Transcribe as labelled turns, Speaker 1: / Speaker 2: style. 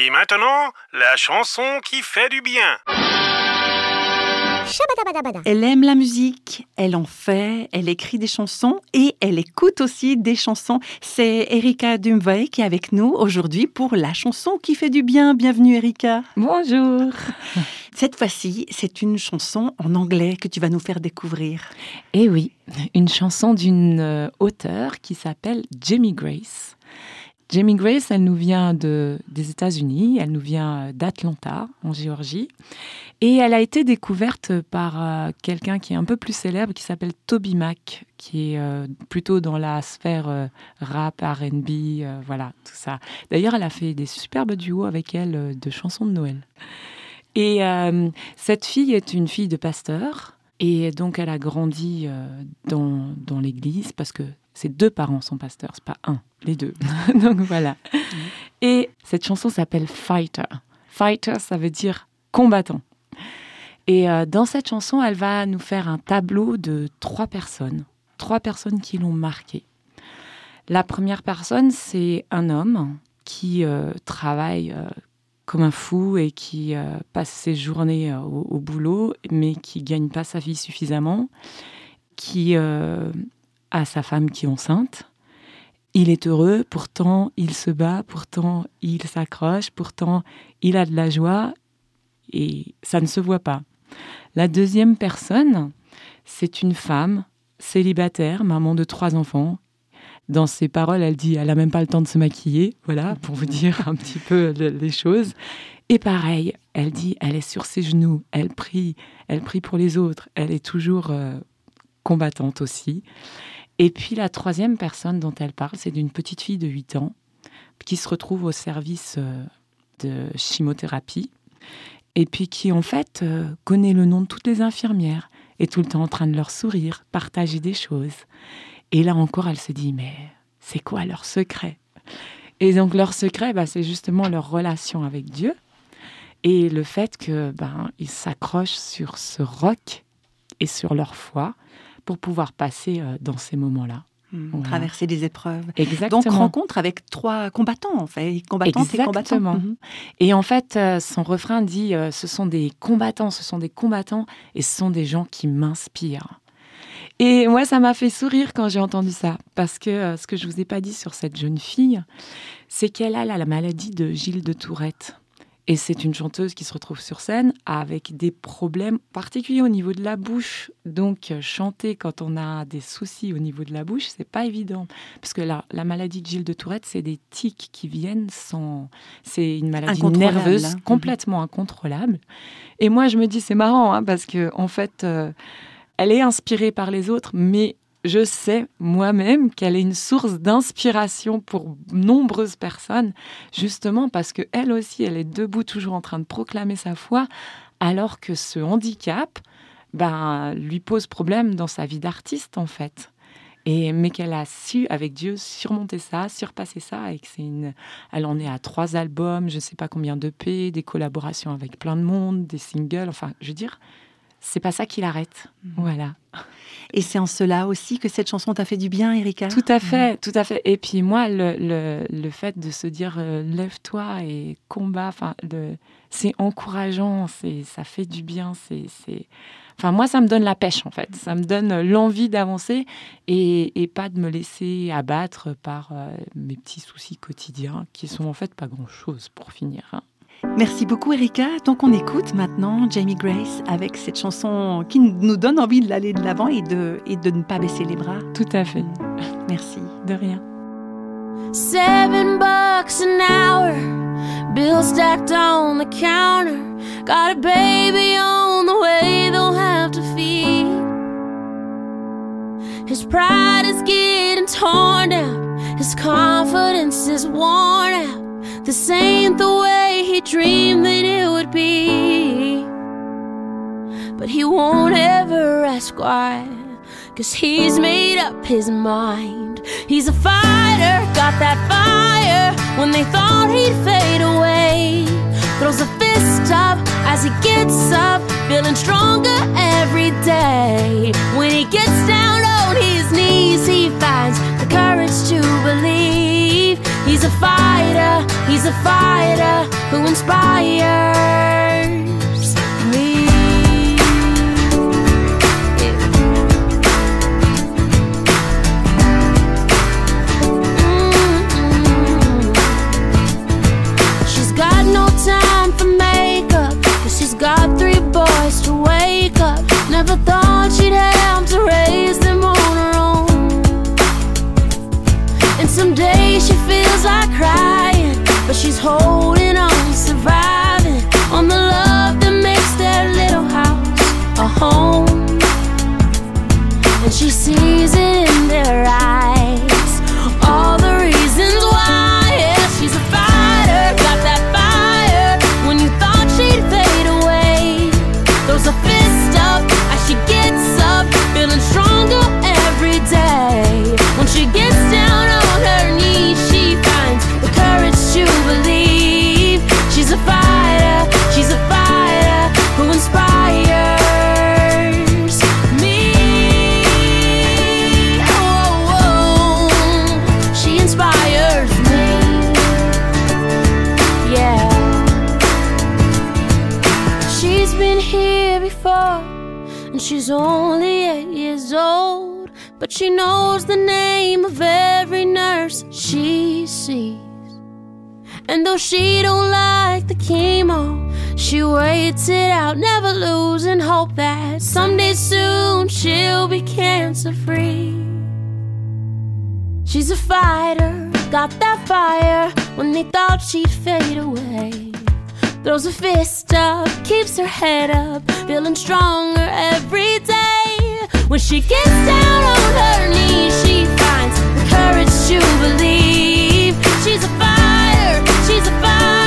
Speaker 1: Et maintenant, la chanson qui fait du bien.
Speaker 2: Elle aime la musique, elle en fait, elle écrit des chansons et elle écoute aussi des chansons. C'est Erika Dumvay qui est avec nous aujourd'hui pour la chanson qui fait du bien. Bienvenue Erika.
Speaker 3: Bonjour.
Speaker 2: Cette fois-ci, c'est une chanson en anglais que tu vas nous faire découvrir.
Speaker 3: Eh oui, une chanson d'une euh, auteure qui s'appelle Jamie Grace. Jamie Grace, elle nous vient de, des États-Unis, elle nous vient d'Atlanta, en Géorgie. Et elle a été découverte par euh, quelqu'un qui est un peu plus célèbre, qui s'appelle Toby Mac, qui est euh, plutôt dans la sphère euh, rap, RB, voilà, tout ça. D'ailleurs, elle a fait des superbes duos avec elle de chansons de Noël. Et cette fille est une fille de pasteur. Et donc, elle a grandi dans, dans l'église parce que ses deux parents sont pasteurs, c'est pas un, les deux. donc voilà. Et cette chanson s'appelle Fighter. Fighter, ça veut dire combattant. Et euh, dans cette chanson, elle va nous faire un tableau de trois personnes, trois personnes qui l'ont marqué. La première personne, c'est un homme qui euh, travaille euh, comme un fou et qui passe ses journées au, boulot, mais qui gagne pas sa vie suffisamment, qui a sa femme qui est enceinte. Il est heureux, pourtant il se bat, pourtant il s'accroche, pourtant il a de la joie et ça ne se voit pas. La deuxième personne, c'est une femme célibataire, maman de trois enfants. Dans ses paroles, elle dit elle n'a même pas le temps de se maquiller, voilà, pour vous dire un petit peu les choses. Et pareil, elle dit elle est sur ses genoux, elle prie, elle prie pour les autres, elle est toujours euh, combattante aussi. Et puis la troisième personne dont elle parle, c'est d'une petite fille de 8 ans qui se retrouve au service euh, de chimiothérapie et puis qui en fait euh, connaît le nom de toutes les infirmières, est tout le temps en train de leur sourire, partager des choses. Et là encore, elle se dit, mais c'est quoi leur secret? Et donc leur secret, bah, c'est justement leur relation avec Dieu et le fait que ben, ils s'accrochent sur ce roc et sur leur foi pour pouvoir passer euh, dans ces moments-là.
Speaker 2: Hmm, traverser des épreuves.
Speaker 3: Exactement.
Speaker 2: Donc rencontre avec trois combattants en fait, combattantes et combattants. Mhm.
Speaker 3: Et en fait, euh, son refrain dit euh, ce sont des combattants, ce sont des combattants et ce sont des gens qui m'inspirent. Et moi, ça m'a fait sourire quand j'ai entendu ça, parce que euh, ce que je vous ai pas dit sur cette jeune fille, c'est qu'elle a la maladie de Gilles de Tourette. Et c'est une chanteuse qui se retrouve sur scène avec des problèmes particuliers au niveau de la bouche. Donc, euh, chanter quand on a des soucis au niveau de la bouche, c'est pas évident. Parce que la, la maladie de Gilles de Tourette, c'est des tics qui viennent sans. C'est une maladie nerveuse hein. complètement incontrôlable. Et moi, je me dis, c'est marrant, hein, parce que, en fait, euh, elle est inspirée par les autres, mais je sais moi-même qu'elle est une source d'inspiration pour nombreuses personnes, justement parce que elle aussi, elle est debout toujours en train de proclamer sa foi, alors que ce handicap ben, lui pose problème dans sa vie d'artiste en fait. Et, mais qu'elle a su, avec Dieu, surmonter ça, surpasser ça, et que c'est une... Elle en est à trois albums, je ne sais pas combien de d'EP, des collaborations avec plein de monde, des singles, enfin, je veux dire, c'est pas ça qui l'arrête. Mhm. Voilà.
Speaker 2: Et c'est en cela aussi que cette chanson t'a fait du bien, Erika?
Speaker 3: Tout à fait, tout à fait. Et puis moi, le, le, fait de se dire euh, lève-toi et combat, enfin, c'est encourageant, c'est ça fait du bien. C'est, enfin, moi, ça me donne la pêche en fait. Ça me donne l'envie d'avancer et, et, pas de me laisser abattre par euh, mes petits soucis quotidiens qui sont en fait pas grand-chose pour finir. Hein.
Speaker 2: Merci beaucoup Erika. Donc on écoute maintenant Jamie Grace avec cette chanson qui nous donne envie d'aller de l'avant et de, et de ne pas baisser les bras.
Speaker 3: Tout à fait.
Speaker 2: Merci.
Speaker 3: De rien.
Speaker 4: Seven bucks an hour, bill stacked on the counter. Got a baby on the way they'll have to feed. His pride is getting torn down, his confidence is worn out. This ain't the way he dreamed that it would be. But he won't ever ask why. Cause he's made up his mind. He's a fighter, got that fire. When they thought he'd fade away, throws a fist up as he gets up, feeling stronger every who inspire. She's been here before, and she's only eight years old. But she knows the name of every nurse she sees. And though she don't like the chemo, she waits it out, never losing hope that someday soon she'll be cancer free. She's a fighter, got that fire when they thought she'd fade away. Throws a fist up, keeps her head up, feeling stronger every day. When she gets down on her knees, she finds the courage to believe. She's a fire, she's a fire.